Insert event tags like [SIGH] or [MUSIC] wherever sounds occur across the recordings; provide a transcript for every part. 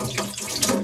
何?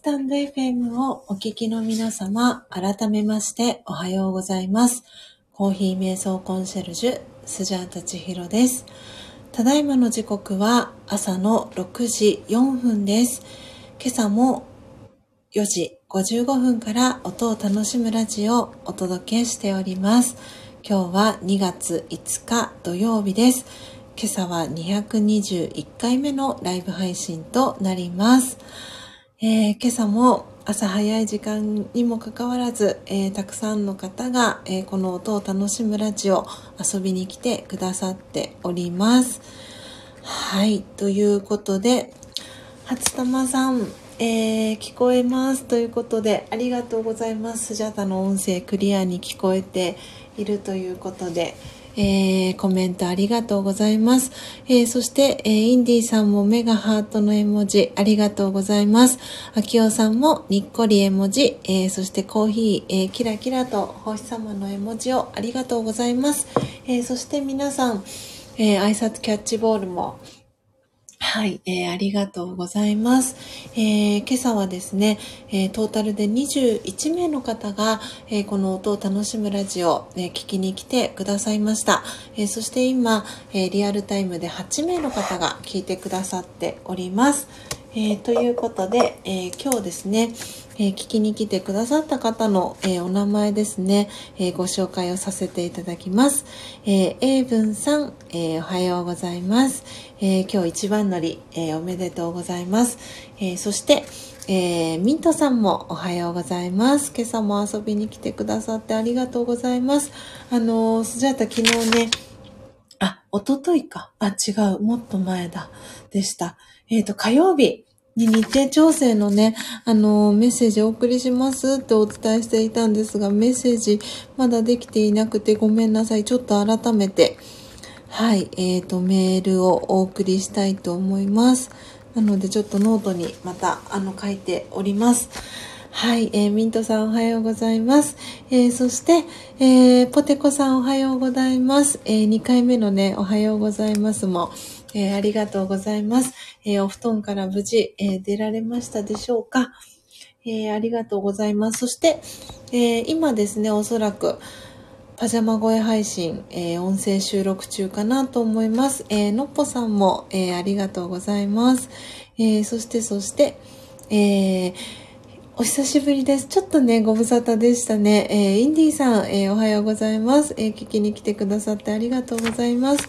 スタンド FM をお聞きの皆様、改めましておはようございます。コーヒー瞑想コンシェルジュ、スジャータチヒロです。ただいまの時刻は朝の6時4分です。今朝も4時55分から音を楽しむラジオをお届けしております。今日は2月5日土曜日です。今朝は221回目のライブ配信となります。えー、今朝も朝早い時間にもかかわらず、えー、たくさんの方が、えー、この音を楽しむラジオ遊びに来てくださっております。はい、ということで、初玉さん、え、聞こえますということで、ありがとうございます。スジャタの音声クリアに聞こえているということで、えー、コメントありがとうございます。えー、そして、えー、インディさんもメガハートの絵文字ありがとうございます。アキオさんもにっこり絵文字、えそしてコーヒー、えキラキラと星様の絵文字をありがとうございます。えそして皆さん、え挨拶キャッチボールもはい、えー、ありがとうございます。えー、今朝はですね、えー、トータルで21名の方が、えこの音を楽しむラジオ、え聞きに来てくださいました。えそして今、えリアルタイムで8名の方が聞いてくださっております。えということで、え今日ですね、え聞きに来てくださった方の、えお名前ですね、えご紹介をさせていただきます。えー、英文さん、えおはようございます。え今日一番乗り、えおめでとうございます。えそして、え、ミントさんもおはようございます。今朝も遊びに来てくださってありがとうございます。あのー、スジャータ昨日ね、あ、おとといか。あ、違う。もっと前だ。でした。えっ、ー、と、火曜日、に日程調整のね、あの、メッセージお送りしますってお伝えしていたんですが、メッセージまだできていなくてごめんなさい。ちょっと改めて、はい、えっ、ー、と、メールをお送りしたいと思います。なので、ちょっとノートにまた、あの、書いております。はい、えー、ミントさんおはようございます。えー、そして、えー、ポテコさんおはようございます。えー、2回目のね、おはようございますも、えー、ありがとうございます。えー、お布団から無事、えー、出られましたでしょうか、えありがとうございます。そして、え今ですね、おそらく、パジャマ声配信、え音声収録中かなと思います。えのっぽさんも、えありがとうございます。えそして、そして、えお久しぶりです。ちょっとね、ご無沙汰でしたね。えインディーさん、えおはようございます。え聞きに来てくださってありがとうございます。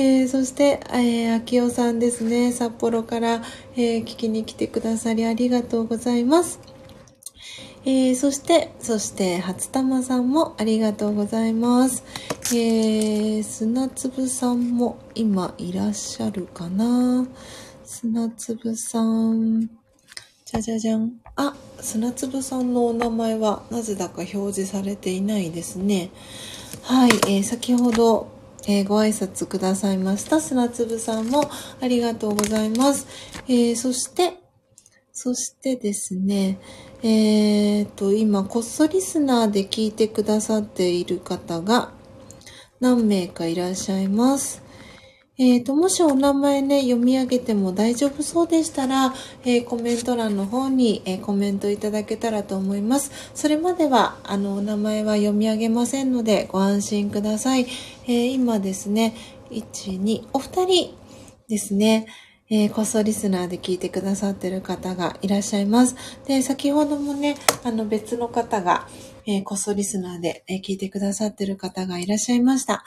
えー、そして、えー、秋代さんですね、札幌から、えー、聞きに来てくださりありがとうございます。えー、そして、そして、初玉さんもありがとうございます。えー、砂粒さんも今いらっしゃるかな砂粒さん。じゃじゃじゃん。あ、砂粒さんのお名前はなぜだか表示されていないですね。はい、えー、先ほど、えー、ご挨拶くださいました砂粒さんもありがとうございます。えー、そして、そしてですね、えー、と、今、こっそリスナーで聞いてくださっている方が何名かいらっしゃいます。えーと、もしお名前ね、読み上げても大丈夫そうでしたら、えー、コメント欄の方に、えー、コメントいただけたらと思います。それまでは、あの、お名前は読み上げませんので、ご安心ください。え、今ですね、1、2、お二人ですね、えー、こっそリスナーで聞いてくださってる方がいらっしゃいます。で、先ほどもね、あの別の方が、えー、こっそリスナーで、え、聞いてくださってる方がいらっしゃいました。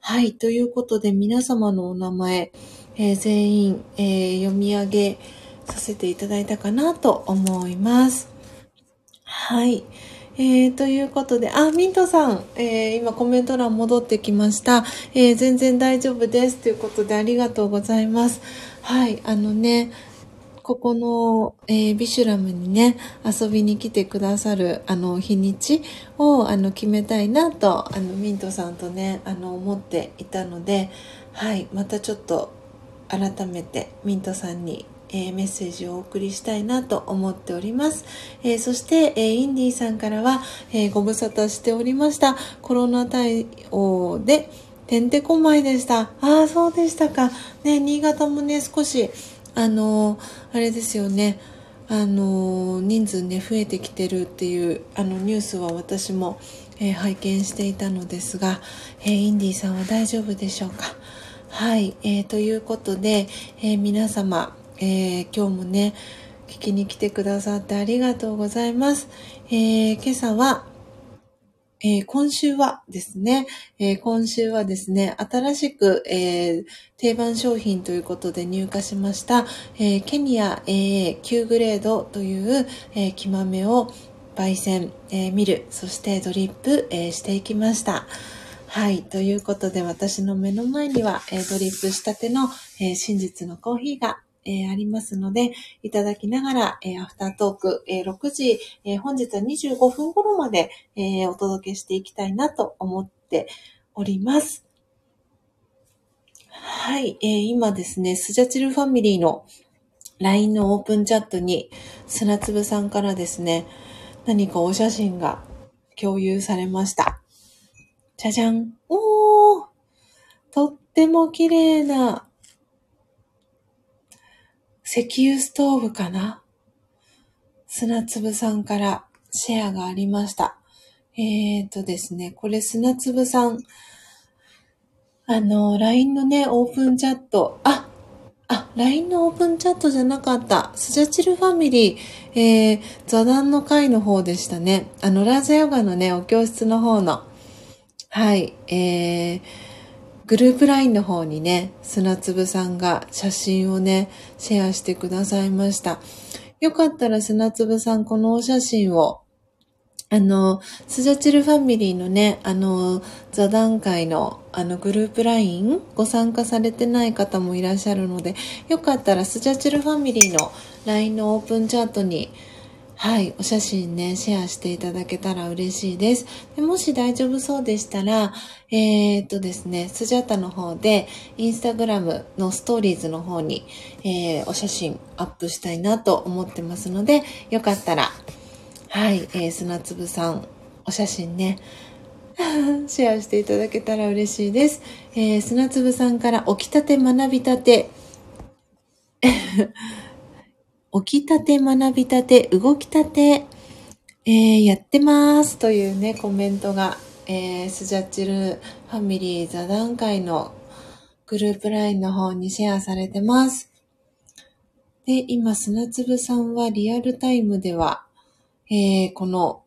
はい。ということで、皆様のお名前、えー、全員、えー、読み上げさせていただいたかなと思います。はい。えー、ということで、あ、ミントさん、えー、今コメント欄戻ってきました。えー、全然大丈夫です。ということで、ありがとうございます。はい。あのね、ここの、えー、ビシュラムにね、遊びに来てくださる、あの、日にちを、あの、決めたいなと、あの、ミントさんとね、あの、思っていたので、はい、またちょっと、改めて、ミントさんに、えー、メッセージをお送りしたいなと思っております。えー、そして、えー、インディーさんからは、えご無沙汰しておりました。コロナ対応で、てんてこまいでした。ああ、そうでしたか。ね、新潟もね、少し、あの、あれですよね。あの、人数ね、増えてきてるっていう、あの、ニュースは私も、えー、拝見していたのですが、えー、インディさんは大丈夫でしょうか？はい、えー、ということで、えー、皆様、えー、今日もね、聞きに来てくださってありがとうございます。え、今朝は、えー、今週はですね、えー、今週はですね、新しく、えー、定番商品ということで入荷しました、えケニア AA9 グレードという、え木豆を焙煎、えミル、そしてドリップ、えしていきました。はい。ということで、私の目の前には、えドリップしたての、え真実のコーヒーがえー、ありますので、いただきながら、えー、アフタートーク、えー、6時、え本日は25分頃まで、えお届けしていきたいなと思っております。はい、え今ですね、スジャチルファミリーの LINE のオープンチャットに、砂粒さんからですね、何かお写真が共有されました。じゃじゃん。おーとっても綺麗な石油ストーブかな？砂粒さんからシェアがありました。えーとですね、これ砂粒さん、あの、LINE のね、オープンチャット、あ、あ、LINE のオープンチャットじゃなかった。スジャチルファミリー、えー、座談の会の方でしたね。あの、ラージャヨガのね、お教室の方の。はい、えー、グループ LINE の方にね、砂粒さんが写真をね、シェアしてくださいました。よかったら砂粒さん、このお写真を、あの、スジャチルファミリーのね、あの、座談会の、あの、グループ LINE ご参加されてない方もいらっしゃるので、よかったらスジャチルファミリーの LINE のオープンチャットに、はい、お写真ね、シェアしていただけたら嬉しいです。でもし大丈夫そうでしたら、えー、っとですね、スジャタの方で、インスタグラムのストーリーズの方に、えー、お写真アップしたいなと思ってますので、よかったら、はい、えー、砂粒さん、お写真ね、[LAUGHS] シェアしていただけたら嬉しいです。えー、砂粒さんから起きたて学びたて、[LAUGHS] 起きたて学びたて動きたて、えー、やってますというね、コメントが、えー、スジャッチルファミリー座談会のグループ LINE の方にシェアされてます。で、今、砂粒さんはリアルタイムでは、えー、この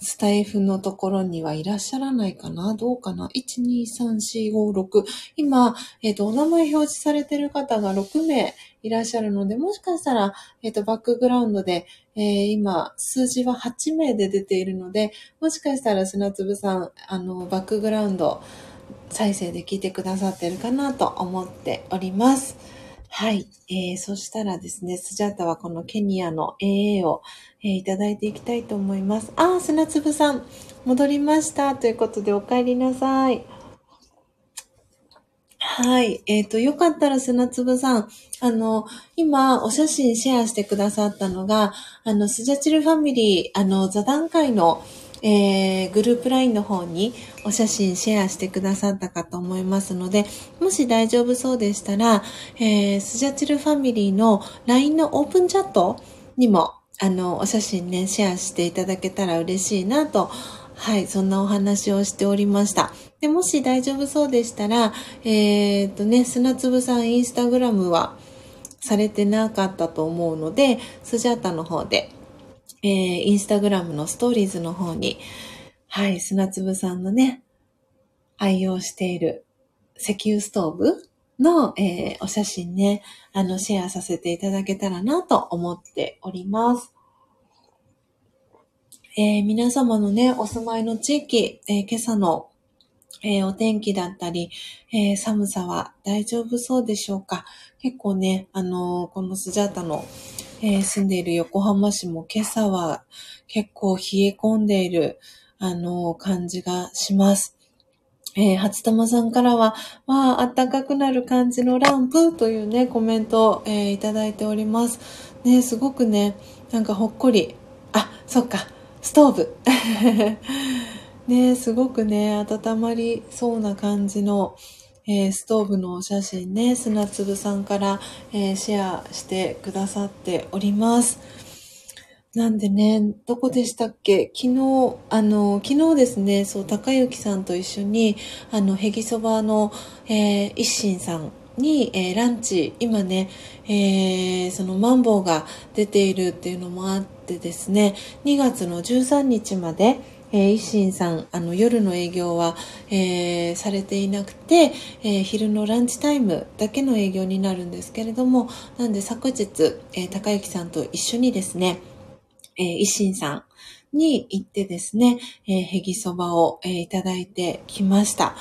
スタイフのところにはいらっしゃらないかな？どうかな ?1、2、3、4、5、6。今、えっ、ー、と、お名前表示されてる方が6名いらっしゃるので、もしかしたら、えっ、ー、と、バックグラウンドで、えー、今、数字は8名で出ているので、もしかしたら砂粒さん、あの、バックグラウンド再生で聞いてくださってるかなと思っております。はい。えー、そしたらですね、スジャータはこのケニアの AA を、えー、いただいていきたいと思います。あ、砂粒さん、戻りました。ということで、お帰りなさい。はい。えっ、ー、と、よかったら砂粒さん、あの、今、お写真シェアしてくださったのが、あの、スジャチルファミリー、あの、座談会の、えー、グループ LINE の方にお写真シェアしてくださったかと思いますので、もし大丈夫そうでしたら、えー、スジャチルファミリーの LINE のオープンチャットにも、あの、お写真ね、シェアしていただけたら嬉しいなとはい、そんなお話をしておりました。で、もし大丈夫そうでしたら、えー、っとね、砂粒さんインスタグラムはされてなかったと思うので、スジャータの方でえー、インスタグラムのストーリーズの方に、はい、砂粒さんのね、愛用している石油ストーブの、えー、お写真ね、あの、シェアさせていただけたらなと思っております。えー、皆様のね、お住まいの地域、えー、今朝の、えー、お天気だったり、え寒さは大丈夫そうでしょうか？結構ね、あのこのスジャータの、え、住んでいる横浜市も今朝は結構冷え込んでいる、あの、感じがします。えー、初玉さんからは、まあ、暖かくなる感じのランプというね、コメントを、えー、いただいております。ね、すごくね、なんかほっこり。あ、そっか、ストーブ。[LAUGHS] ね、すごくね、温まりそうな感じの、えー、ストーブのお写真ね、砂粒さんから、えー、シェアしてくださっております。なんでね、どこでしたっけ？昨日、あの、昨日ですね、そう、高幸さんと一緒に、あの、へぎそばの、えー、一心さんに、えー、ランチ、今ね、えー、そのマンボウが出ているっていうのもあってですね、2月の13日まで、えー、一心さん、あの、夜の営業は、えー、されていなくて、えー、昼のランチタイムだけの営業になるんですけれども、なんで昨日、えー、高幸さんと一緒にですね、えー、一心さんに行ってですね、えー、へぎそばを、えー、いただいてきました。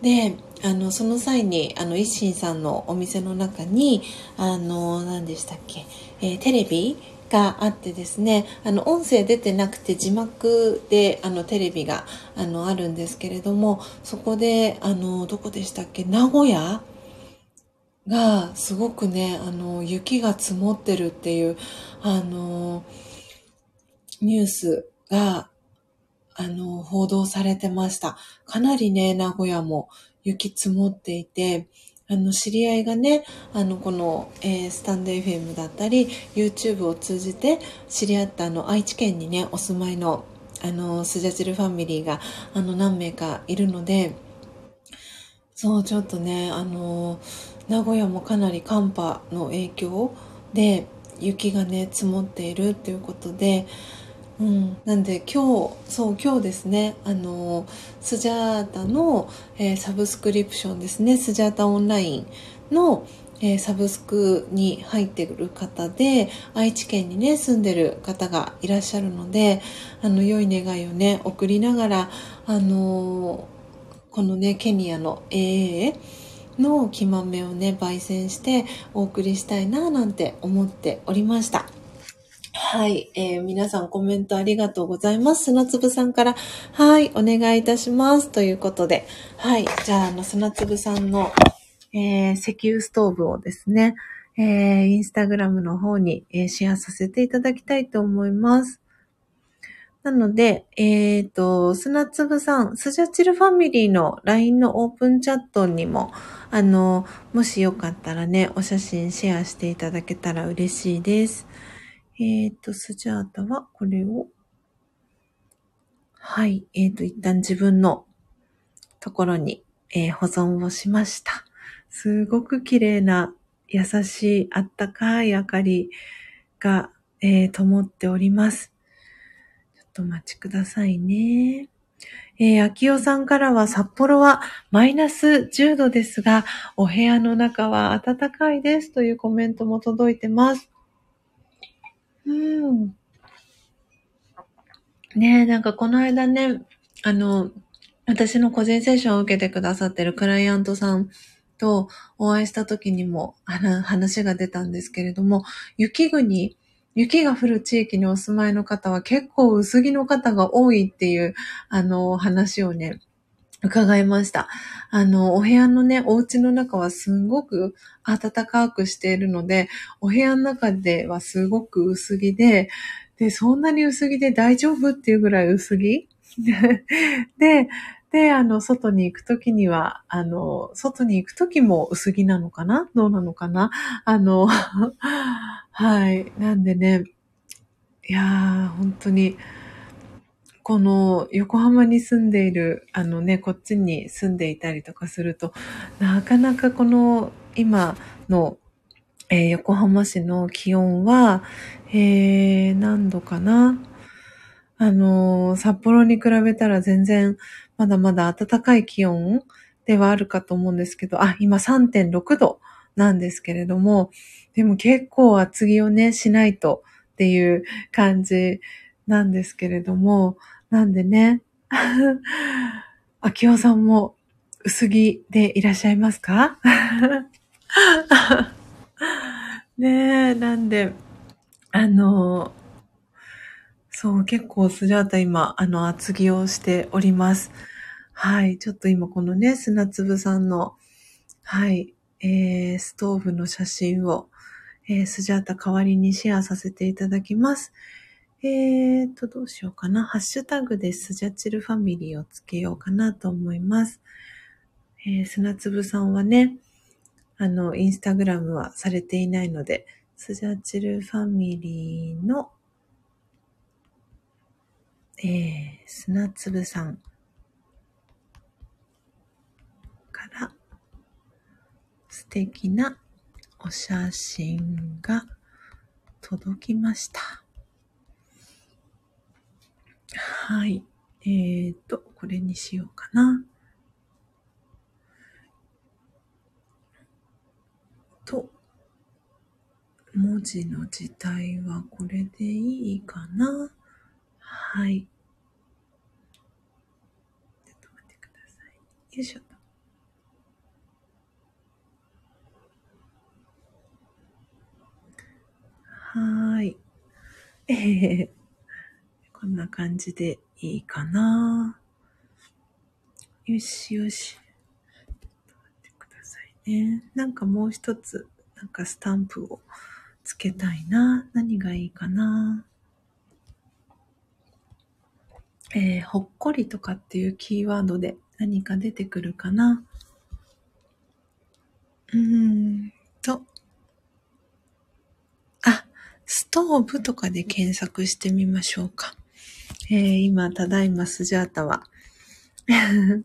で、あの、その際に、あの、一心さんのお店の中に、あの、何でしたっけ、えー、テレビがあってですね、あの、音声出てなくて字幕で、あの、テレビが、あの、あるんですけれども、そこで、あの、どこでしたっけ、名古屋が、すごくね、あの、雪が積もってるっていう、あの、ニュースが、あの、報道されてました。かなりね、名古屋も雪積もっていて、あの、知り合いがね、あの、この、えー、スタンド FM だったり、YouTube を通じて知り合ったあの、愛知県にね、お住まいの、あの、スジャチルファミリーが、あの、何名かいるので、そう、ちょっとね、あの、名古屋もかなり寒波の影響で、雪がね、積もっているっていうことで、うん、なんで今日そう今日ですねあのスジャータの、えー、サブスクリプションですねスジャータオンラインの、えー、サブスクに入ってくる方で愛知県にね住んでる方がいらっしゃるのであの良い願いをね送りながらあのこのねケニアの AA の木豆をね焙煎してお送りしたいななんて思っておりました。はい、えー、皆さんコメントありがとうございます。砂粒さんから、はい、お願いいたします。ということで、はい、じゃあ、あの、砂粒さんの、えー、石油ストーブをですね、えー、インスタグラムの方に、えー、シェアさせていただきたいと思います。なので、えっ、ー、と、砂粒さん、スジャチルファミリーの LINE のオープンチャットにも、あの、もしよかったらね、お写真シェアしていただけたら嬉しいです。えっ、ー、と、スジャータはこれを、はい、えっ、ー、と、一旦自分のところに、えー、保存をしました。すごく綺麗な、優しい、あったかい明かりが、えー、灯っております。ちょっとお待ちくださいね。えー、秋代さんからは札幌はマイナス10度ですが、お部屋の中は暖かいですというコメントも届いてます。うん。ねえ、なんかこの間ね、あの、私の個人セッションを受けてくださってるクライアントさんとお会いした時にも話が出たんですけれども、雪国、雪が降る地域にお住まいの方は結構薄着の方が多いっていう、あの、話をね、伺いました。あの、お部屋のね、お家の中はすんごく暖かくしているので、お部屋の中ではすごく薄着で、で、そんなに薄着で大丈夫っていうぐらい薄着？[LAUGHS] で、で、あの、外に行くときには、あの、外に行くときも薄着なのかな？どうなのかな？あの、[LAUGHS] はい。なんでね、いやー、本当に、この横浜に住んでいる、あのね、こっちに住んでいたりとかすると、なかなかこの今の、えー、横浜市の気温は、えー、何度かな？あの、札幌に比べたら全然まだまだ暖かい気温ではあるかと思うんですけど、あ、今3.6度なんですけれども、でも結構厚着をね、しないとっていう感じなんですけれども、なんでね、[LAUGHS] 秋夫さんも薄着でいらっしゃいますか？[LAUGHS] ねえ、なんで、あの、そう、結構スジャータ今、あの、厚着をしております。はい。ちょっと今このね、砂粒さんの、はい、えー、ストーブの写真を、えー、スジャータ代わりにシェアさせていただきます。えーと、どうしようかな。ハッシュタグでスジャチルファミリーをつけようかなと思います。えー、砂粒さんはね、あの、インスタグラムはされていないので、スジャチルファミリーの、えー、砂粒さんから素敵なお写真が届きました。はい。えーと、これにしようかな。と、文字の字体はこれでいいかな。はい。ちょっと待ってください。よいしょ。はい。えー、こんな感じでいいかな。よしよし。待ってくださいね。なんかもう一つ、なんかスタンプをつけたいな。何がいいかな。えー、ほっこりとかっていうキーワードで何か出てくるかな。うーんと。あ、ストーブとかで検索してみましょうか。えー、今、ただいまスジャータは [LAUGHS]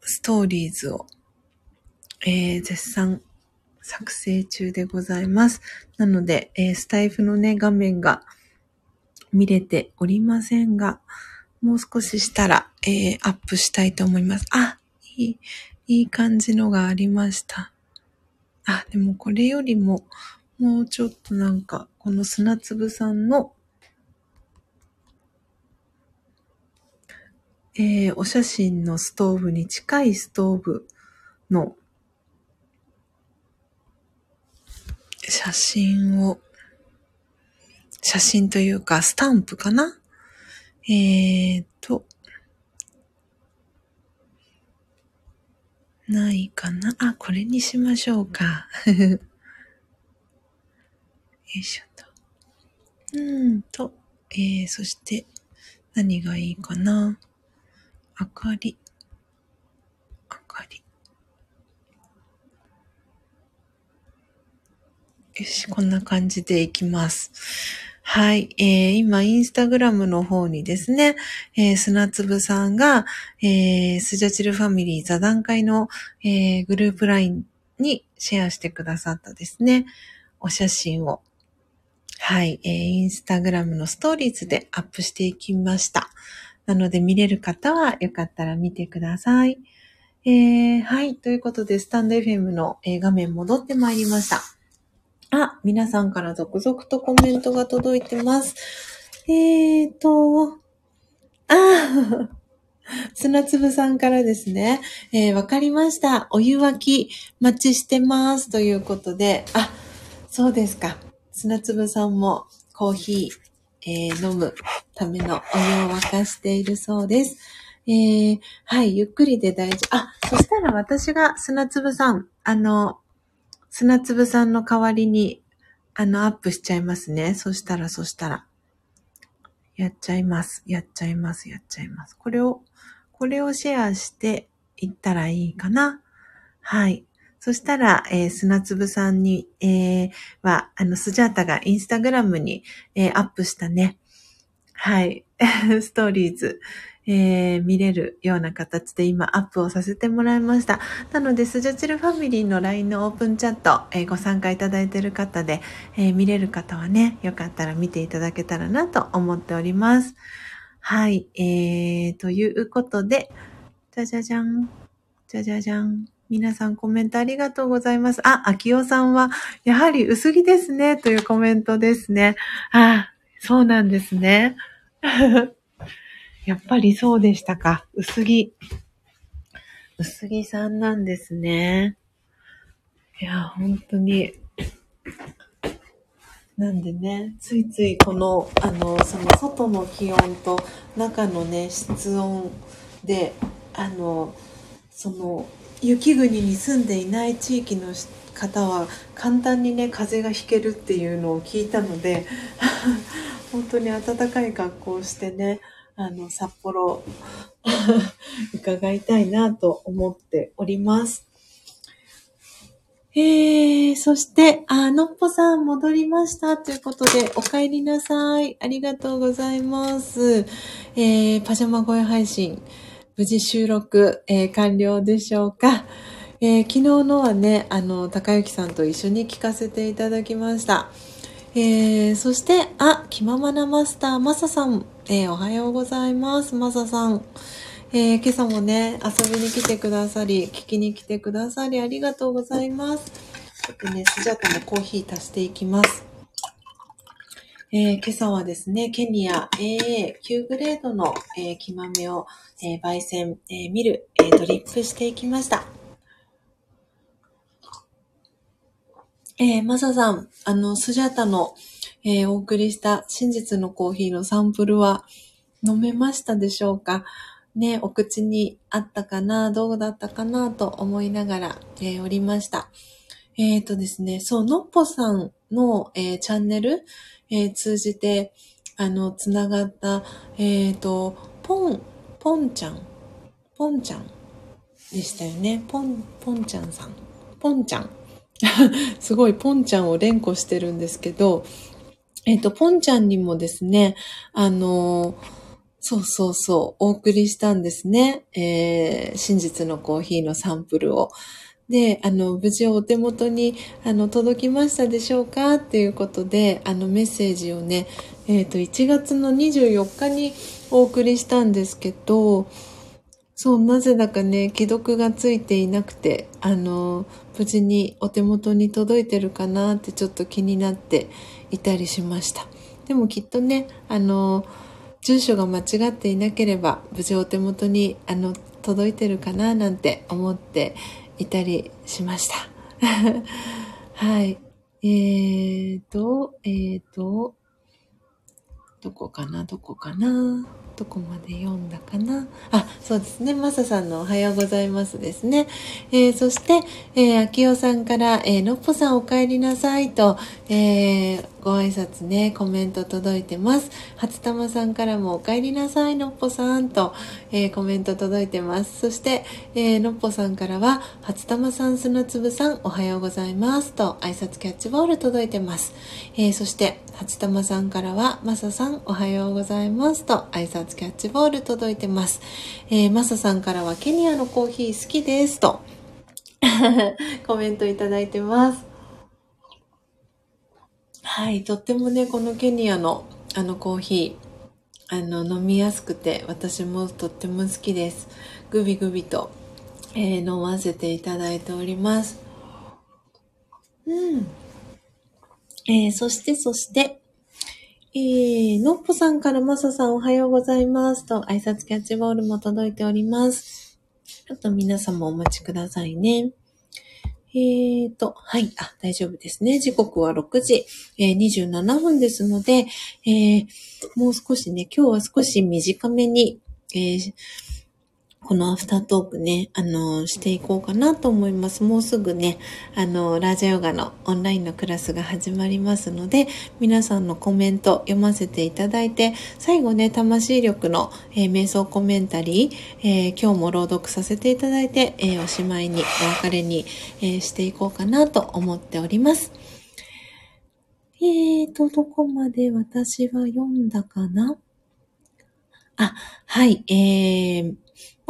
ストーリーズを、えー、絶賛作成中でございます。なので、えー、スタイフのね、画面が見れておりませんが、もう少ししたら、えー、アップしたいと思います。あ、いい、いい感じのがありました。あ、でもこれよりも、もうちょっとなんか、この砂粒さんの、えー、お写真のストーブに近いストーブの写真を、写真というかスタンプかな？えーと、ないかな？あ、これにしましょうか。よいしょと。うんと、えー、そして、何がいいかな？明かり。明かり。よし、こんな感じでいきます。はい。えー、今、インスタグラムの方にですね、えー、砂粒さんが、えー、スジャチルファミリー座談会の、えー、グループラインにシェアしてくださったですね、お写真を、はい、えー、インスタグラムのストーリーズでアップしていきました。なので、見れる方はよかったら見てください。えー、はい。ということで、スタンド FM の、えー、画面戻ってまいりました。あ、皆さんから続々とコメントが届いてます。えーと、あ [LAUGHS] 砂粒さんからですね。えー、わかりました。お湯沸き待ちしてます。ということで、あ、そうですか。砂粒さんもコーヒー、えー、飲むためのお湯を沸かしているそうです。えー、はい、ゆっくりで大丈夫。あ、そしたら私が砂粒さん、あの、砂粒さんの代わりに、あの、アップしちゃいますね。そしたら、そしたら。やっちゃいます。やっちゃいます。やっちゃいます。これを、これをシェアしていったらいいかな。はい。そしたら、えー、砂粒さんに、えー、は、あの、スジャータがインスタグラムに、えー、アップしたね。はい。[LAUGHS] ストーリーズ。えー、見れるような形で今アップをさせてもらいました。なので、スジャチルファミリーの LINE のオープンチャット、えー、ご参加いただいている方で、えー、見れる方はね、よかったら見ていただけたらなと思っております。はい、えー、ということで、じゃじゃじゃん、じゃじゃじゃん。皆さんコメントありがとうございます。あ、秋代さんは、やはり薄着ですね、というコメントですね。あ、そうなんですね。[LAUGHS] やっぱりそうでしたか。薄着。薄着さんなんですね。いや、本当に。なんでね、ついついこの、あの、その外の気温と中のね、室温で、あの、その、雪国に住んでいない地域の方は簡単にね、風がひけるっていうのを聞いたので、[LAUGHS] 本当に暖かい格好をしてね、あの、札幌、[LAUGHS] 伺いたいなと思っております。えー、そして、あ、のっぽさん戻りましたということで、お帰りなさい。ありがとうございます。えー、パジャマ声配信、無事収録、えー、完了でしょうか。えー、昨日のはね、あの、高幸さんと一緒に聞かせていただきました。えー、そして、あ、気ままなマスター、マサさん、えー、おはようございます、マサさん。えー、今朝もね、遊びに来てくださり、聞きに来てくださり、ありがとうございます。ちょっとね、スジャタのコーヒー足していきます。えー、今朝はですね、ケニア AA9 グレードの、えー、木豆を、えー、焙煎、えミル、えドリップしていきました。え、マサさん、あの、スジャタの、えお送りした真実のコーヒーのサンプルは飲めましたでしょうか？ね、お口にあったかな、どうだったかな？と思いながら、え、おりました。えっ、とですね、そう、のっぽさんの、え、チャンネル、えー、通じて、あの、つながった、えっ、と、ポン、ポンちゃん、ポンちゃんでしたよね。ポン、ポンちゃんさん。ポンちゃん。[LAUGHS] すごい、ポンちゃんを連呼してるんですけど、えっ、と、ポンちゃんにもですね、あのそうそうそう、お送りしたんですね。えー、真実のコーヒーのサンプルを。で、あの、無事お手元に、あの、届きましたでしょうかっていうことで、あの、メッセージをね、えっ、ー、と、1月の24日にお送りしたんですけど、そう、なぜだかね、既読がついていなくて、あの、無事にお手元に届いてるかなってちょっと気になっていたりしました。でもきっとね、あの、住所が間違っていなければ無事お手元にあの届いてるかななんて思っていたりしました。[LAUGHS] はい。えーと、えーと、どこかな、どこかな？どこまで読んだかな？あ、そうですね。マサさんのおはようございますですね。えー、そして、えー、秋代さんから、えー、のっぽさんお帰りなさいと、えー、ご挨拶ね、コメント届いてます。初玉さんからもお帰りなさい、のっぽさんと、えー、コメント届いてます。そして、えー、のっぽさんからは、初玉さん、砂粒さん、おはようございますと、挨拶キャッチボール届いてます。え、そして、初玉さんからは、まささん、おはようございますと、挨拶キャッチボール届いてます。えー、マサさんからはケニアのコーヒー好きですと [LAUGHS] コメントいただいてます。はい、とってもね、このケニアのあのコーヒー、あの、飲みやすくて、私もとっても好きです。グビグビと、えー、飲ませていただいております。うん。えー、そして、そして、えー、のっぽさんからまささんおはようございますと挨拶キャッチボールも届いております。ちょっと皆様お待ちくださいね。えーと、はい、あ、大丈夫ですね。時刻は6時、えー、27分ですので、えー、もう少しね、今日は少し短めに、えー、このアフタートークね、あの、していこうかなと思います。もうすぐね、あの、ラジャヨガのオンラインのクラスが始まりますので、皆さんのコメント読ませていただいて、最後ね、魂力の、えー、瞑想コメンタリー、えー、今日も朗読させていただいて、えー、おしまいに、お別れに、えしていこうかなと思っております。えーと、どこまで私は読んだかな？あ、はい、えー、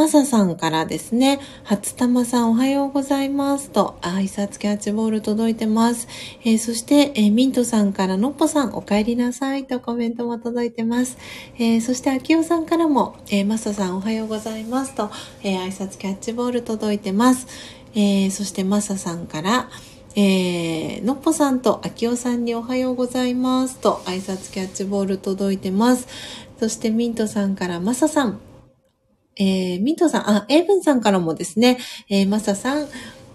マサさんからですね、初玉さんおはようございますと、挨拶キャッチボール届いてます。えー、そして、えー、ミントさんからのっぽさんお帰りなさいとコメントも届いてます。えー、そして、あきおさんからも、えマサさんおはようございますと、え挨拶キャッチボール届いてます。えそして、マサさんから、えー、のっぽさんとあきおさんにおはようございますと挨拶キャッチボール届いてます。そしてミントさんからマサさん、えー、ミントさん、あ、エイブンさんからもですね、えー、マサさん、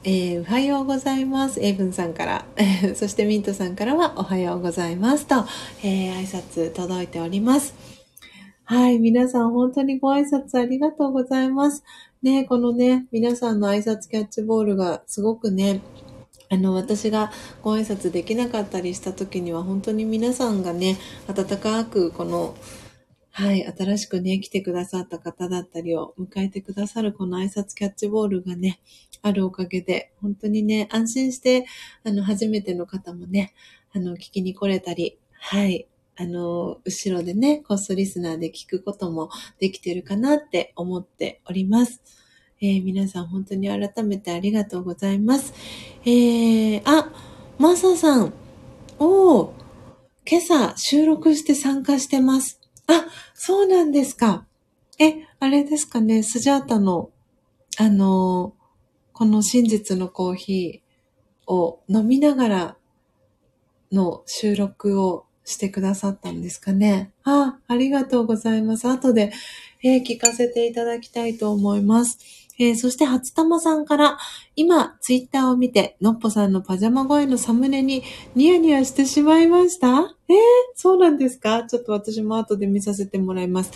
えー、おはようございます。エイブンさんから、[LAUGHS] そしてミントさんからはおはようございますと、えー、挨拶届いております。はい、皆さん本当にご挨拶ありがとうございます。ね、このね、皆さんの挨拶キャッチボールがすごくね、あの、私がご挨拶できなかったりした時には本当に皆さんがね、温かくこの、はい、新しくね、来てくださった方だったりを迎えてくださるこの挨拶キャッチボールがね、あるおかげで、本当にね、安心して、あの、初めての方もね、あの、聞きに来れたり、はい、あの、後ろでね、コストリスナーで聞くこともできてるかなって思っております。えー、皆さん本当に改めてありがとうございます。えー、あ、マサさん。おー、今朝収録して参加してます。あ、そうなんですか。え、あれですかね、スジャータの、あの、この真実のコーヒーを飲みながらの収録をしてくださったんですかね。あ、ありがとうございます。後で、えー、聞かせていただきたいと思います。えー、そして、初玉さんから、今、ツイッターを見て、のっぽさんのパジャマ声のサムネにニヤニヤしてしまいました？えー、そうなんですか？ちょっと私も後で見させてもらいます。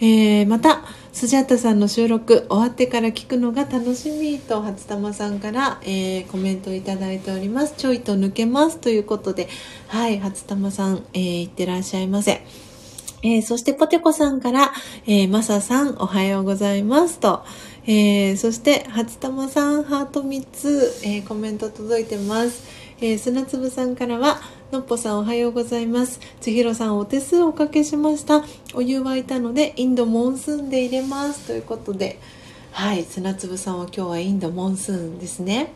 えー、また、スジャータさんの収録終わってから聞くのが楽しみと、初玉さんから、えー、コメントいただいております。ちょいと抜けますということで、はい、初玉さん、えー、いってらっしゃいませ。えー、そしてポテコさんから、えー、マサさんおはようございますと、えー、そして、初玉さん、ハート3つ、えー、コメント届いてます。えー、砂粒さんからは、のっぽさんおはようございます。ちひろさんお手数おかけしました。お湯沸いたので、インドモンスーンで入れます。ということで、はい、砂粒さんは今日はインドモンスーンですね。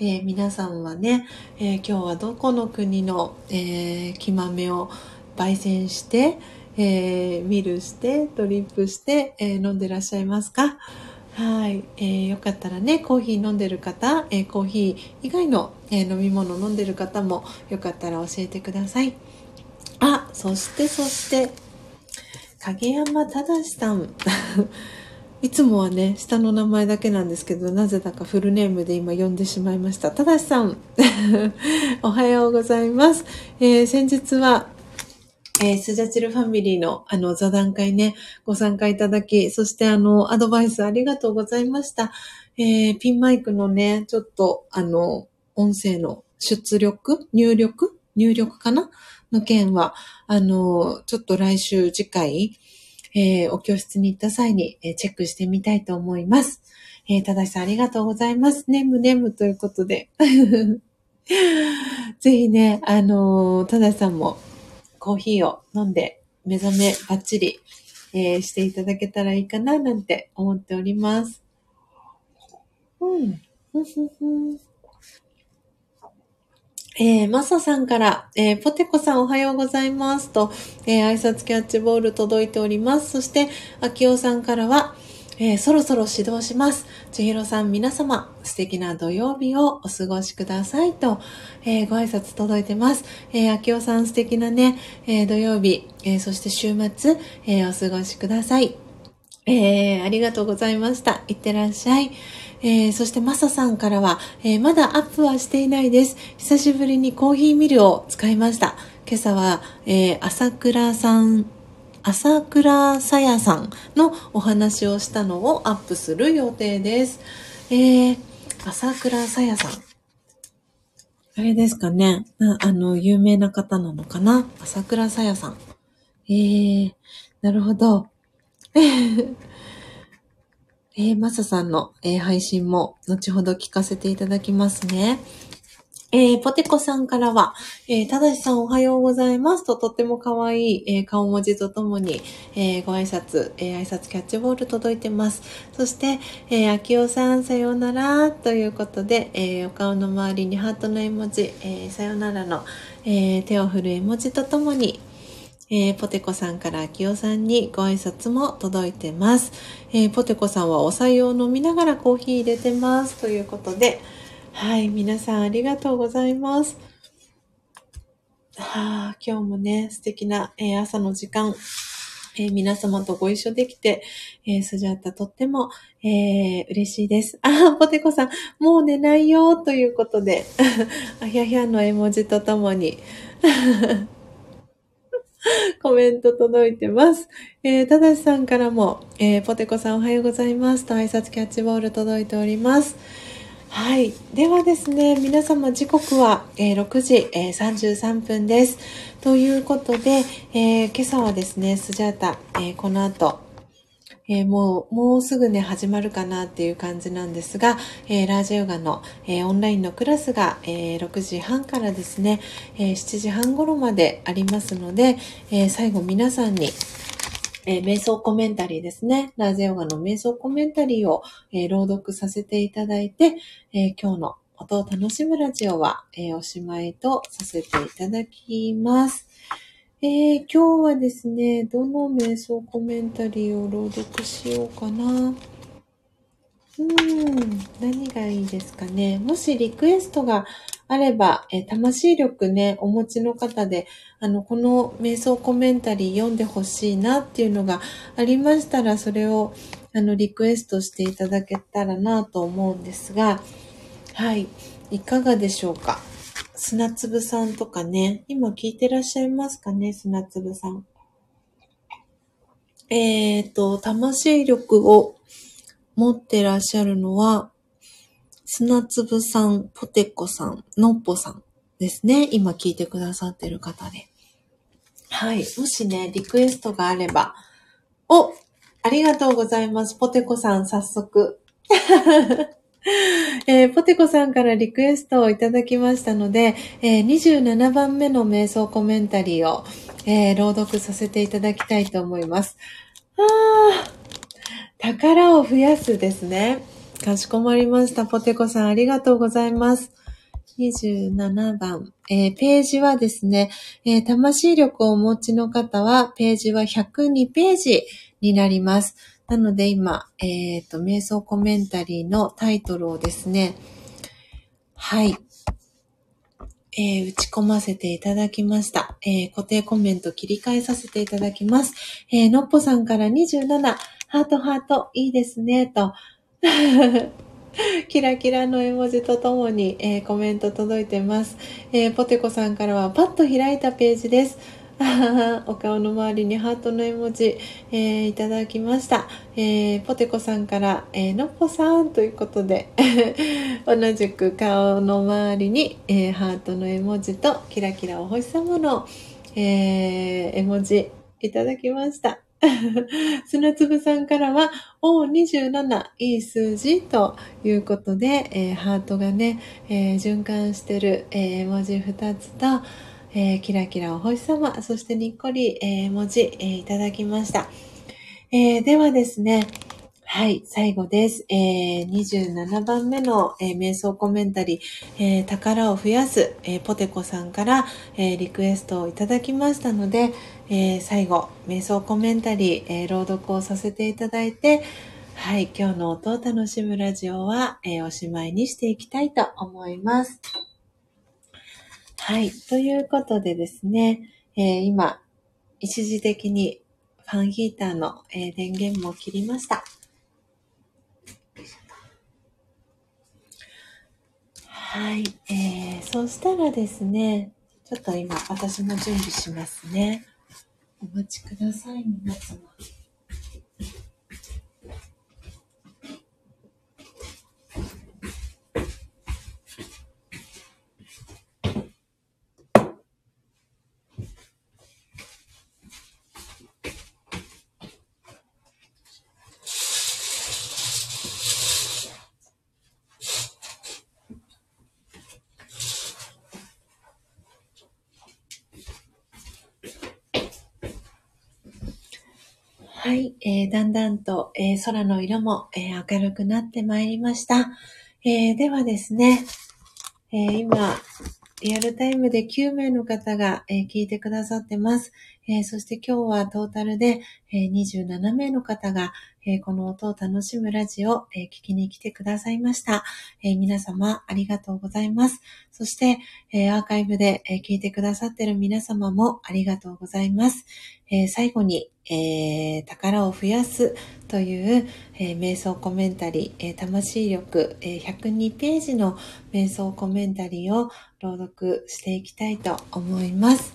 え、皆さんはね、え、今日はどこの国の、えー、木豆を焙煎して、え、ミルして、ドリップして、え飲んでらっしゃいますか？はい、えー、よかったらねコーヒー飲んでる方、えー、コーヒー以外の、えー、飲み物飲んでる方もよかったら教えてください。あそしてそして影山正さん。[LAUGHS] いつもはね下の名前だけなんですけどなぜだかフルネームで今呼んでしまいました。正さん。[LAUGHS] おはようございます、え先日はえー、スジャチルファミリーのあの座談会ね、ご参加いただき、そしてあの、アドバイスありがとうございました。えー、ピンマイクのね、ちょっとあの、音声の出力入力入力かな？の件は、あの、ちょっと来週次回、えー、お教室に行った際に、え、チェックしてみたいと思います。えー、ただしさんありがとうございます。ネムネムということで。[LAUGHS] ぜひね、あのただしさんもコーヒーを飲んで目覚めバッチリ、えー、していただけたらいいかななんて思っております。うん。[LAUGHS] えー、マサさんから、えー、ポテコさんおはようございますと、えー、挨拶キャッチボール届いております。そして、アキオさんからは、えー、そろそろ指導します。千尋さん皆様、素敵な土曜日をお過ごしくださいと、えー、ご挨拶届いてます。えー、秋代さん素敵なね、え土曜日、えそして週末、えお過ごしください。えありがとうございました。いってらっしゃい。えー、そしてマサさんからは、えー、まだアップはしていないです。久しぶりにコーヒーミルを使いました。今朝は、えー、朝倉さん朝倉さやさんのお話をしたのをアップする予定です。えー、朝倉さやさん。あれですかねあの、有名な方なのかな？朝倉さやさん。えー、なるほど。[LAUGHS] えー、マサさんの、えー、配信も後ほど聞かせていただきますね。えー、ポテコさんからは、えー、ただしさんおはようございますととっても可愛い、えー、顔文字とともに、え、ご挨拶、え、挨拶キャッチボール届いてます。そして、えー、あきおさんさようならということで、えー、お顔の周りにハートの絵文字、えー、さようならの、え、手を振る絵文字とともに、えー、ポテコさんからあきおさんにご挨拶も届いてます。えー、ポテコさんはお茶を飲みながらコーヒー入れてますということで、はい、皆さんありがとうございます。はあ、今日もね、素敵な、えー、朝の時間、えー、皆様とご一緒できて、えー、スジャータとっても、えー、嬉しいです。あ、ポテコさん、もう寝ないよ、ということで、[LAUGHS] あひゃひゃの絵文字とともに、[LAUGHS] コメント届いてます。えー、ただしさんからも、えー、ポテコさんおはようございますと挨拶キャッチボール届いております。はい。ではですね、皆様時刻は、え、6時、え、33分です。ということで、えー、今朝はですね、スジャータ、えー、この後、えー、もう、もうすぐね、始まるかなっていう感じなんですが、えー、ラージヨガの、えー、オンラインのクラスが、え6時半からですね、え7時半頃までありますので、え最後皆さんに、えー、瞑想コメンタリーですね。ラーゼヨガの瞑想コメンタリーを、えー、朗読させていただいて、えー、今日の音を楽しむラジオは、えおしまいとさせていただきます。え今日はですね、どの瞑想コメンタリーを朗読しようかな。うん、何がいいですかね。もしリクエストがあれば、え魂力ね、お持ちの方で、あの、この瞑想コメンタリー読んでほしいなっていうのがありましたら、それを、あの、リクエストしていただけたらなと思うんですが、はい、いかがでしょうか？砂粒さんとかね、今聞いてらっしゃいますかね、砂粒さん。えっ、ー、と、魂力を持ってらっしゃるのは、砂粒さん、ポテコさん、のっぽさんですね。今聞いてくださってる方で。はい。もしね、リクエストがあれば。おありがとうございます。ポテコさん、早速。[LAUGHS] えー、ポテコさんからリクエストをいただきましたので、えー、27番目の瞑想コメンタリーを、えー、朗読させていただきたいと思います。あー宝を増やすですね。かしこまりました。ポテコさん、ありがとうございます。27番、えー、ページはですね、えー、魂力をお持ちの方は、ページは102ページになります。なので今、えっ、ー、と、瞑想コメンタリーのタイトルをですね、はい、えー、打ち込ませていただきました。えー、固定コメント切り替えさせていただきます。えー、のっぽさんから27、ハートハート、いいですね、と。[LAUGHS] キラキラの絵文字とともに、えー、コメント届いてます、えー、ポテコさんからはパッと開いたページです。[LAUGHS] お顔の周りにハートの絵文字、えー、いただきました。えー、ポテコさんから、えー、のっぽさんということで [LAUGHS] 同じく顔の周りに、えハートの絵文字とキラキラお星様の、え絵文字いただきました。[LAUGHS] 砂粒さんからは、お27、いい数字ということで、えー、ハートがね、えー、循環してる、えー、文字2つと、えキラキラお星様、そしてにっこり、え文字、えいただきました。えではですね、はい、最後です。えー、27番目の、えー、瞑想コメンタリー、えー、宝を増やす、えポテコさんから、えリクエストをいただきましたので、え最後、瞑想コメンタリー、え朗読をさせていただいて、はい、今日の音を楽しむラジオは、えおしまいにしていきたいと思います。はい、ということでですね、え今、一時的にファンヒーターの、え電源も切りました。はい。えー、そしたらですね、ちょっと今、私も準備しますね。お待ちください、皆様。はい、えー、だんだんと、えー、空の色も、えー、明るくなってまいりました。え、ではですね、え、今、リアルタイムで9名の方が、えー、聞いてくださってます。えー、そして今日はトータルで、えー、27名の方が、えこの音を楽しむラジオ、え聞きに来てくださいました。え皆様ありがとうございます。そして、えアーカイブで、え聞いてくださってる皆様もありがとうございます。え最後に、え、宝を増やすという、え、瞑想コメンタリー、え、魂力、え102ページの瞑想コメンタリーを朗読していきたいと思います。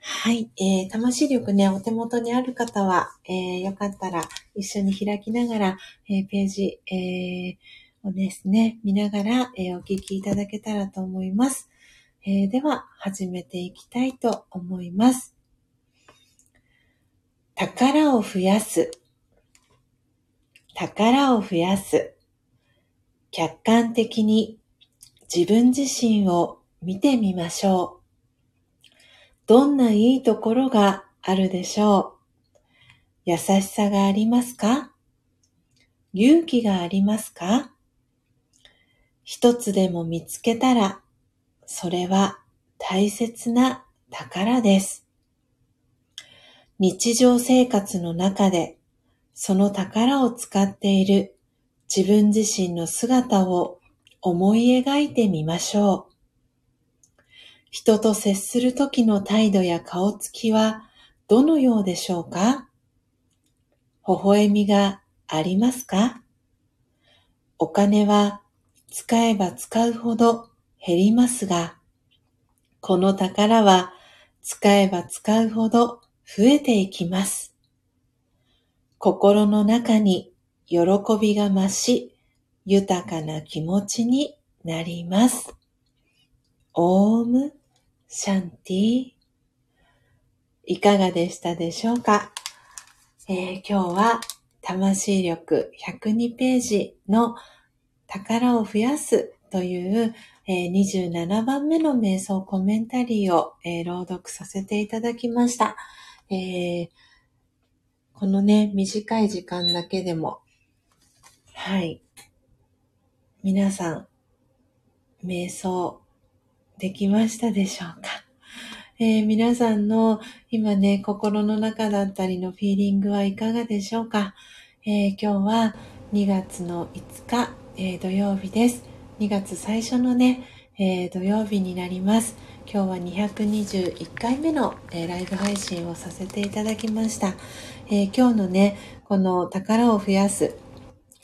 はい、えー、魂力ね、お手元にある方は、えー、よかったら一緒に開きながら、えー、ページ、えー、をですね、見ながら、えー、お聞きいただけたらと思います。えー、では、始めていきたいと思います。宝を増やす。宝を増やす。客観的に自分自身を見てみましょう。どんないいところがあるでしょう。優しさがありますか？勇気がありますか？一つでも見つけたら、それは大切な宝です。日常生活の中で、その宝を使っている自分自身の姿を思い描いてみましょう。人と接するときの態度や顔つきはどのようでしょうか？微笑みがありますか？お金は使えば使うほど減りますが、この宝は使えば使うほど増えていきます。心の中に喜びが増し、豊かな気持ちになります。オームシャンティ。いかがでしたでしょうか、えー、今日は魂力102ページの宝を増やすという、えー、27番目の瞑想コメンタリーを、えー、朗読させていただきました、えー、このね、短い時間だけでも、はい、皆さん、瞑想できましたでしょうか、えー、皆さんの今ね、心の中だったりのフィーリングはいかがでしょうか、えー、今日は2月の5日、えー、土曜日です。2月最初のね、え土曜日になります。今日は221回目の、えライブ配信をさせていただきました。え今日のね、この宝を増やす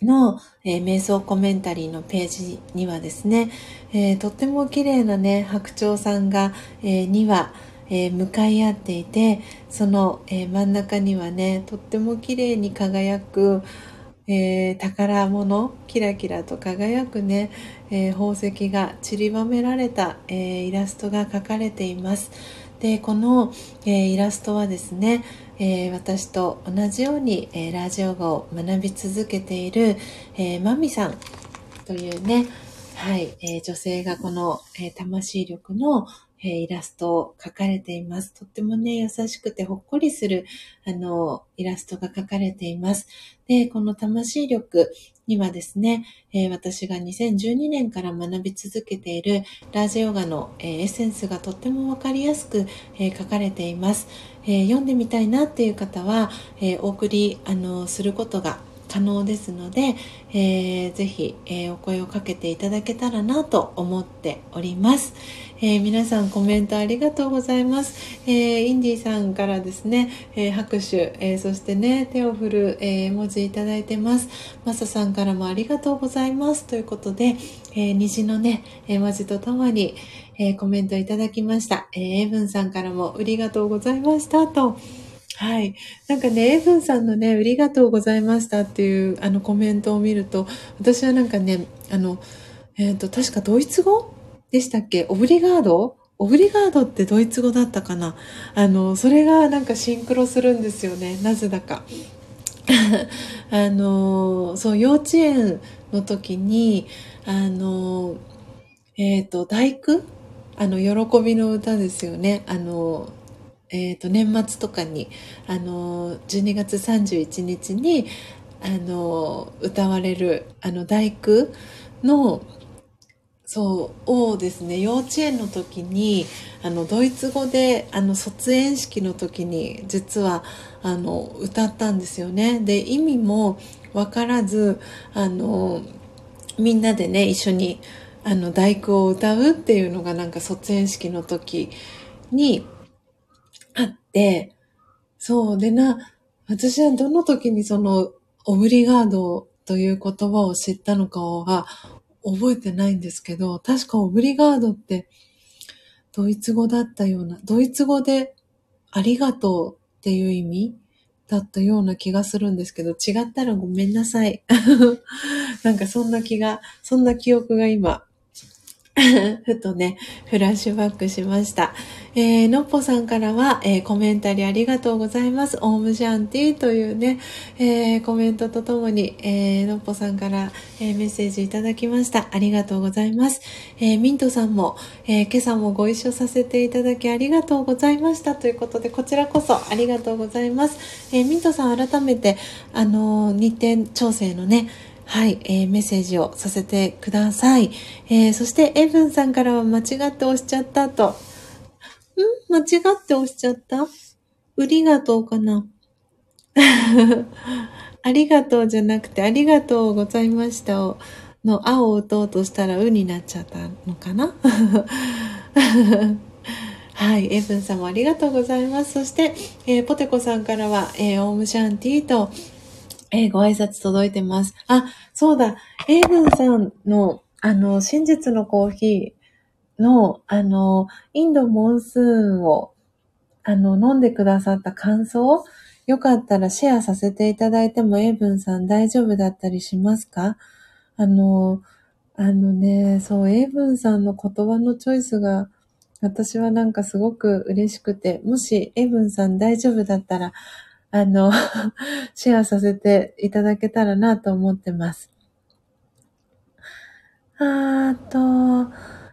の、えー、瞑想コメンタリーのページにはですね、えー、とっても綺麗なね、白鳥さんが、えー、2羽、えー、向かい合っていて、その、え真ん中にはね、とっても綺麗に輝く、え宝物、キラキラと輝くね、え宝石が散りばめられた、えイラストが描かれています。で、この、えイラストはですね、えー、私と同じように、えー、ラジオ語を学び続けている、えー、マミさんというね、はい、えー、女性がこの、えー、魂力の、えー、イラストを描かれています。とってもね、優しくてほっこりする、あの、イラストが描かれています。で、この魂力にはですね、えー、私が2012年から学び続けているラージヨガの、えー、エッセンスがとってもわかりやすく、えー、書かれています。え読んでみたいなっていう方は、えお送り、あの、することが可能ですので、えー、ぜひ、え、お声をかけていただけたらなと思っております。えー、皆さんコメントありがとうございます。えインディさんからですね、え拍手、えそしてね、手を振る、え絵文字いただいてます。マサさんからもありがとうございます。ということで、え虹のね、絵文字とともに、えコメントいただきました。えエブンさんからもありがとうございましたと。はい。なんかね、エブンさんのね、ありがとうございましたっていうあのコメントを見ると、私はなんかね、あの、えっ、と、確かドイツ語でしたっけ？オブリガード？オブリガードってドイツ語だったかな？あの、それがなんかシンクロするんですよね。なぜだか。[LAUGHS] あの、そう、幼稚園の時に、あの、えっ、ー、と、大工？あの、喜びの歌ですよね。あの、えっ、ー、と、年末とかに、あの、12月31日に、あの、歌われる、あの、大工の、そう、をですね、幼稚園の時に、あの、ドイツ語で、あの、卒園式の時に、実は、あの、歌ったんですよね。で、意味もわからず、あの、みんなでね、一緒に、あの、大工を歌うっていうのがなんか卒園式の時に、あって、そうでな、私はどの時にそのオブリガードという言葉を知ったのかは覚えてないんですけど、確かオブリガードってドイツ語だったような、ドイツ語でありがとうっていう意味だったような気がするんですけど、違ったらごめんなさい。[LAUGHS] なんかそんな気が、そんな記憶が今、[LAUGHS] ふとね、フラッシュバックしました。えー、のっぽさんからは、えー、コメンタリーありがとうございます。オームシャンティというね、えー、コメントとともに、えー、のっぽさんから、えー、メッセージいただきました。ありがとうございます。えー、ミントさんも、えー、今朝もご一緒させていただきありがとうございましたということで、こちらこそありがとうございます。えー、ミントさん改めて、あの、日程調整のね、はい、えー、メッセージをさせてください。えー、そして、エブンさんからは間違って押しちゃったと。ん？間違って押しちゃった？うりがとうかな？[LAUGHS] ありがとうじゃなくて、ありがとうございましたを、の、あを打とうとしたら、うになっちゃったのかな？[LAUGHS] はい、エブンさんもありがとうございます。そして、えー、ポテコさんからは、えー、オームシャンティーと、えー、ご挨拶届いてます。あ、そうだ。エイブンさんの、あの、真実のコーヒーの、あの、インドモンスーンを、あの、飲んでくださった感想よかったらシェアさせていただいても、エイブンさん大丈夫だったりしますか？あの、あのね、そう、エイブンさんの言葉のチョイスが、私はなんかすごく嬉しくて、もしエイブンさん大丈夫だったら、あの、[LAUGHS] シェアさせていただけたらなと思ってます。あーと、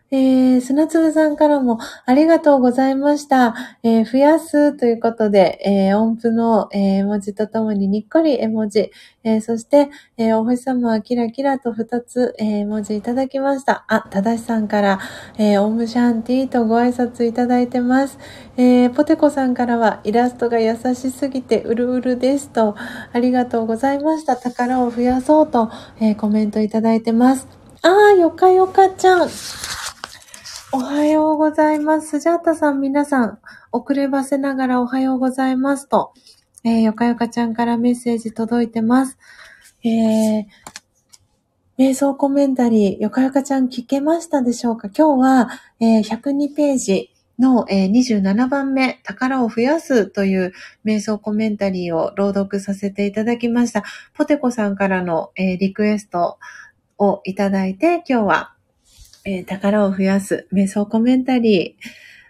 えー、砂粒さんからもありがとうございました。えー、増やすということで、えー、音符の、えー、文字とともににっこり絵文字、えー、そして、えー、お星様はキラキラと二つ、えー、文字いただきました。あ、ただしさんから、えー、オムシャンティとご挨拶いただいてます。えー、ポテコさんからは、イラストが優しすぎてうるうるですと、ありがとうございました。宝を増やそうと、えー、コメントいただいてます。あー、よかよかちゃん。おはようございます。スジャータさん、皆さん、遅ればせながらおはようございますと、えー、よかよかちゃんからメッセージ届いてます。えー、瞑想コメンタリー、よかよかちゃん聞けましたでしょうか？今日は、えー、102ページの、えー、27番目、宝を増やすという瞑想コメンタリーを朗読させていただきました。ポテコさんからの、えー、リクエストをいただいて、今日はえー、宝を増やす瞑想コメンタリー。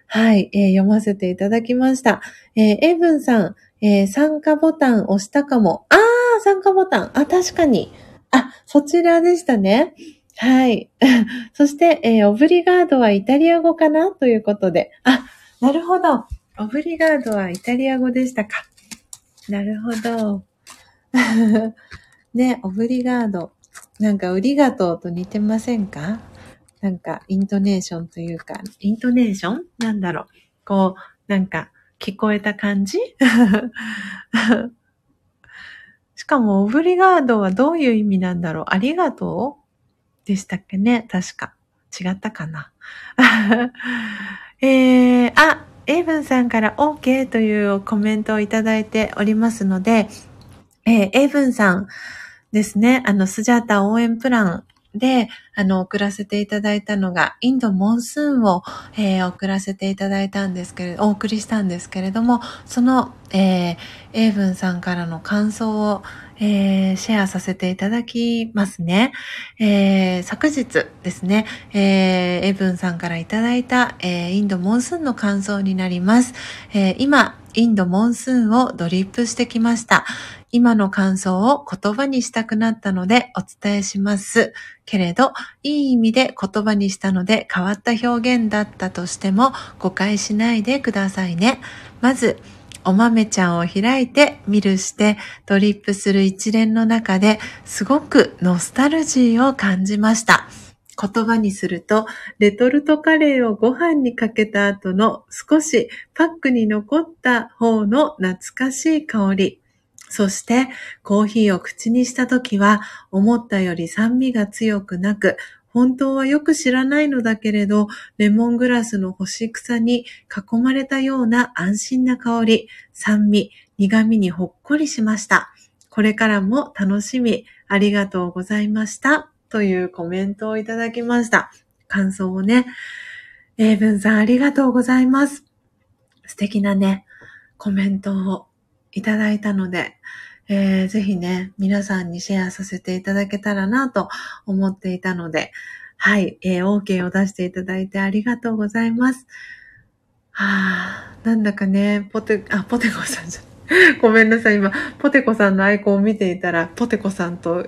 はい、えー、読ませていただきました。えー、エブンさん、えー、参加ボタン押したかも。あー、参加ボタン。あ、確かに。あ、そちらでしたね。はい。[LAUGHS] そして、えー、オブリガードはイタリア語かな？ということで。あ、なるほど。オブリガードはイタリア語でしたか。なるほど。[LAUGHS] ね、オブリガード。なんか、ウリガトーと似てませんか？なんか、イントネーションというか、イントネーション？なんだろう。こう、なんか、聞こえた感じ？[LAUGHS] しかも、オブリガードはどういう意味なんだろう？ありがとう？でしたっけね？確か。違ったかな？[LAUGHS] えー、あ、エイブンさんから OK というコメントをいただいておりますので、えー、エイブンさんですね、あの、スジャータ応援プランで、あの、送らせていただいたのが、インドモンスーンを、えー、送らせていただいたんですけれど、お送りしたんですけれども、その、えー、エイブンさんからの感想を、えー、シェアさせていただきますね。えー、昨日ですね、えー、エイブンさんからいただいた、えー、インドモンスーンの感想になります。えー、今、インドモンスーンをドリップしてきました。今の感想を言葉にしたくなったのでお伝えします。けれど、いい意味で言葉にしたので変わった表現だったとしても誤解しないでくださいね。まず、お豆ちゃんを開いて見るしてドリップする一連の中ですごくノスタルジーを感じました。言葉にすると、レトルトカレーをご飯にかけた後の少しパックに残った方の懐かしい香り。そしてコーヒーを口にした時は思ったより酸味が強くなく、本当はよく知らないのだけれど、レモングラスの干し草に囲まれたような安心な香り、酸味、苦味にほっこりしました。これからも楽しみ、ありがとうございました。というコメントをいただきました。感想をね。英文さんありがとうございます。素敵なね、コメントをいただいたので、えー、ぜひね、皆さんにシェアさせていただけたらなと思っていたので、はい、えー、OK を出していただいてありがとうございます。はあ、なんだかね、ポテ、あ、ポテコさんじゃ、[LAUGHS] ごめんなさい、今、ポテコさんのアイコンを見ていたら、ポテコさんと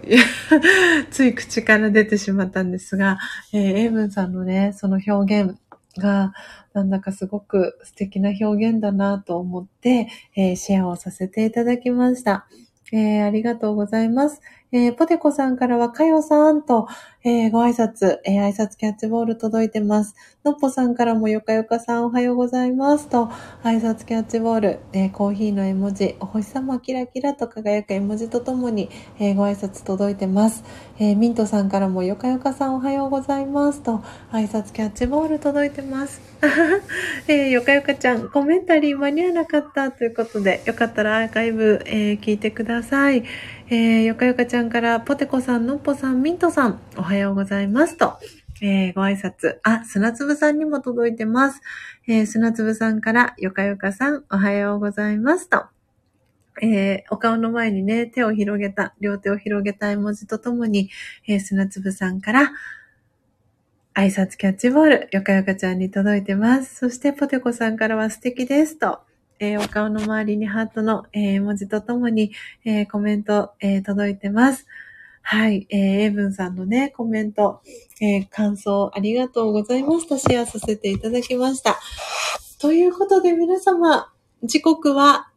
[LAUGHS] つい口から出てしまったんですが、えー、エイブンさんのね、その表現が、なんだかすごく素敵な表現だなと思って、えー、シェアをさせていただきました。えー、ありがとうございます。えー、ポテコさんからは、かよさんと、えー、ご挨拶、えー、挨拶キャッチボール届いてます。のっぽさんからも、よかよかさんおはようございますと、挨拶キャッチボール、えー、コーヒーの絵文字、お星様キラキラと輝く絵文字とともに、えー、ご挨拶届いてます。えー、ミントさんからも、よかよかさんおはようございますと、挨拶キャッチボール届いてます。[LAUGHS] えー、よかよかちゃん、コメンタリー間に合わなかったということで、よかったらアーカイブ、えー、聞いてください。えー、よかよかちゃんから、ポテコさん、のっぽさん、ミントさん、おはようございますと、えー、ご挨拶。あ、砂粒さんにも届いてます。えー、砂粒さんから、よかよかさん、おはようございますと、えー、お顔の前にね、手を広げた、両手を広げた絵文字とともに、えー、砂粒さんから、挨拶キャッチボール、よかよかちゃんに届いてます。そして、ポテコさんからは素敵ですと、えー、お顔の周りにハートの、えー、文字とともに、えー、コメント、え、届いてます。はい、えー、エブンさんのね、コメント、え、感想ありがとうございました。シェアさせていただきました。ということで皆様、時刻は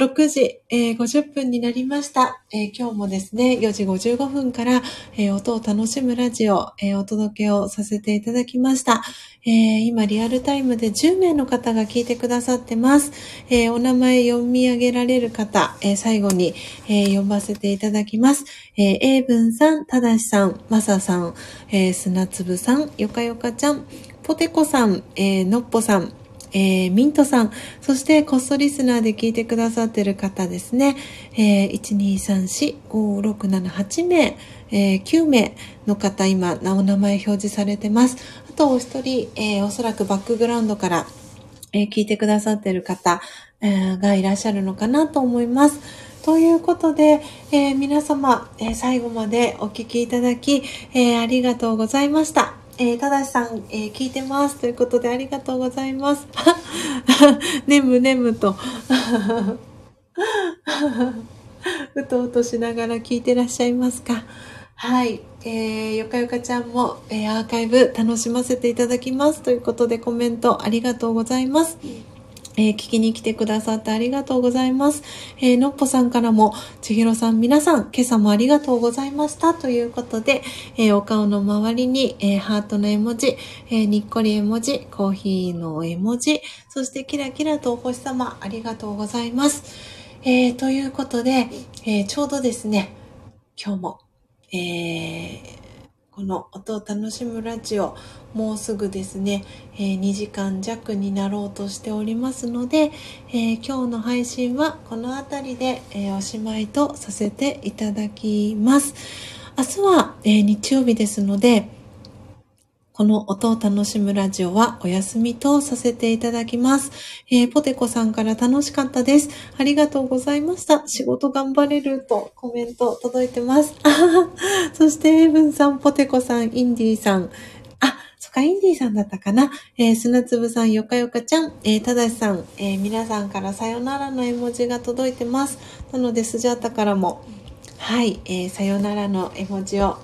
6時、えー、50分になりました、えー、今日もですね、4時55分から、えー、音を楽しむラジオ、えお届けをさせていただきました、え今リアルタイムで10名の方が聞いてくださってます。えお名前読み上げられる方、え最後に、え読ませていただきます。えー、英文さん、ただしさん、まささん、え砂粒さん、よかよかちゃん、ポテコさん、えのっぽさん、えー、ミントさん、そしてこっそリスナーで聞いてくださってる方ですね、えー、1234567、8名、えー、9名の方今お名前表示されてます。あとお一人、えー、おそらくバックグラウンドから、えー、聞いてくださってる方、えー、がいらっしゃるのかなと思います。ということで、えー、皆様、えー、最後までお聞きいただき、えー、ありがとうございました。えー、ただしさん、えー、聞いてます。ということでありがとうございます。[LAUGHS] ねむねむと。うとうとしながら聞いてらっしゃいますか。はい。えー、よかよかちゃんも、えー、アーカイブ楽しませていただきます。ということでコメントありがとうございます。えー、聞きに来てくださってありがとうございます。えー、のっぽさんからも、ちひろさん皆さん、今朝もありがとうございました。ということで、えー、お顔の周りに、えハートの絵文字、えにっこり絵文字、コーヒーの絵文字、そしてキラキラとお星様、ありがとうございます。えということで、えちょうどですね、今日も、え、この音を楽しむラジオ、もうすぐですね、えー、2時間弱になろうとしておりますので、えー、今日の配信はこの辺りで、えー、おしまいとさせていただきます。明日は、え日曜日ですので、この音を楽しむラジオはお休みとさせていただきます。えー、ポテコさんから楽しかったです。ありがとうございました。仕事頑張れるとコメント届いてます。[LAUGHS] そして、エブンさん、ポテコさん、インディーさん。あ、そっか、インディーさんだったかな。えー、砂粒さん、よかよかちゃん、えー、ただしさん、えー、皆さんからさよならの絵文字が届いてます。なので、スジャータからも、はい、えー、さよならの絵文字を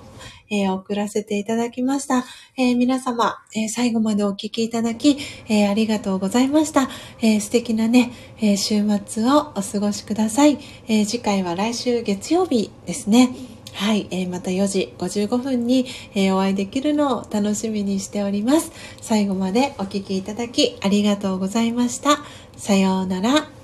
えー、送らせていただきました。えー、皆様、えー、最後までお聞きいただき、えありがとうございました。え素敵なね、え週末をお過ごしください。え次回は来週月曜日ですね。はい、えー、また4時55分に、えー、お会いできるのを楽しみにしております。最後までお聴きいただきありがとうございました。さようなら。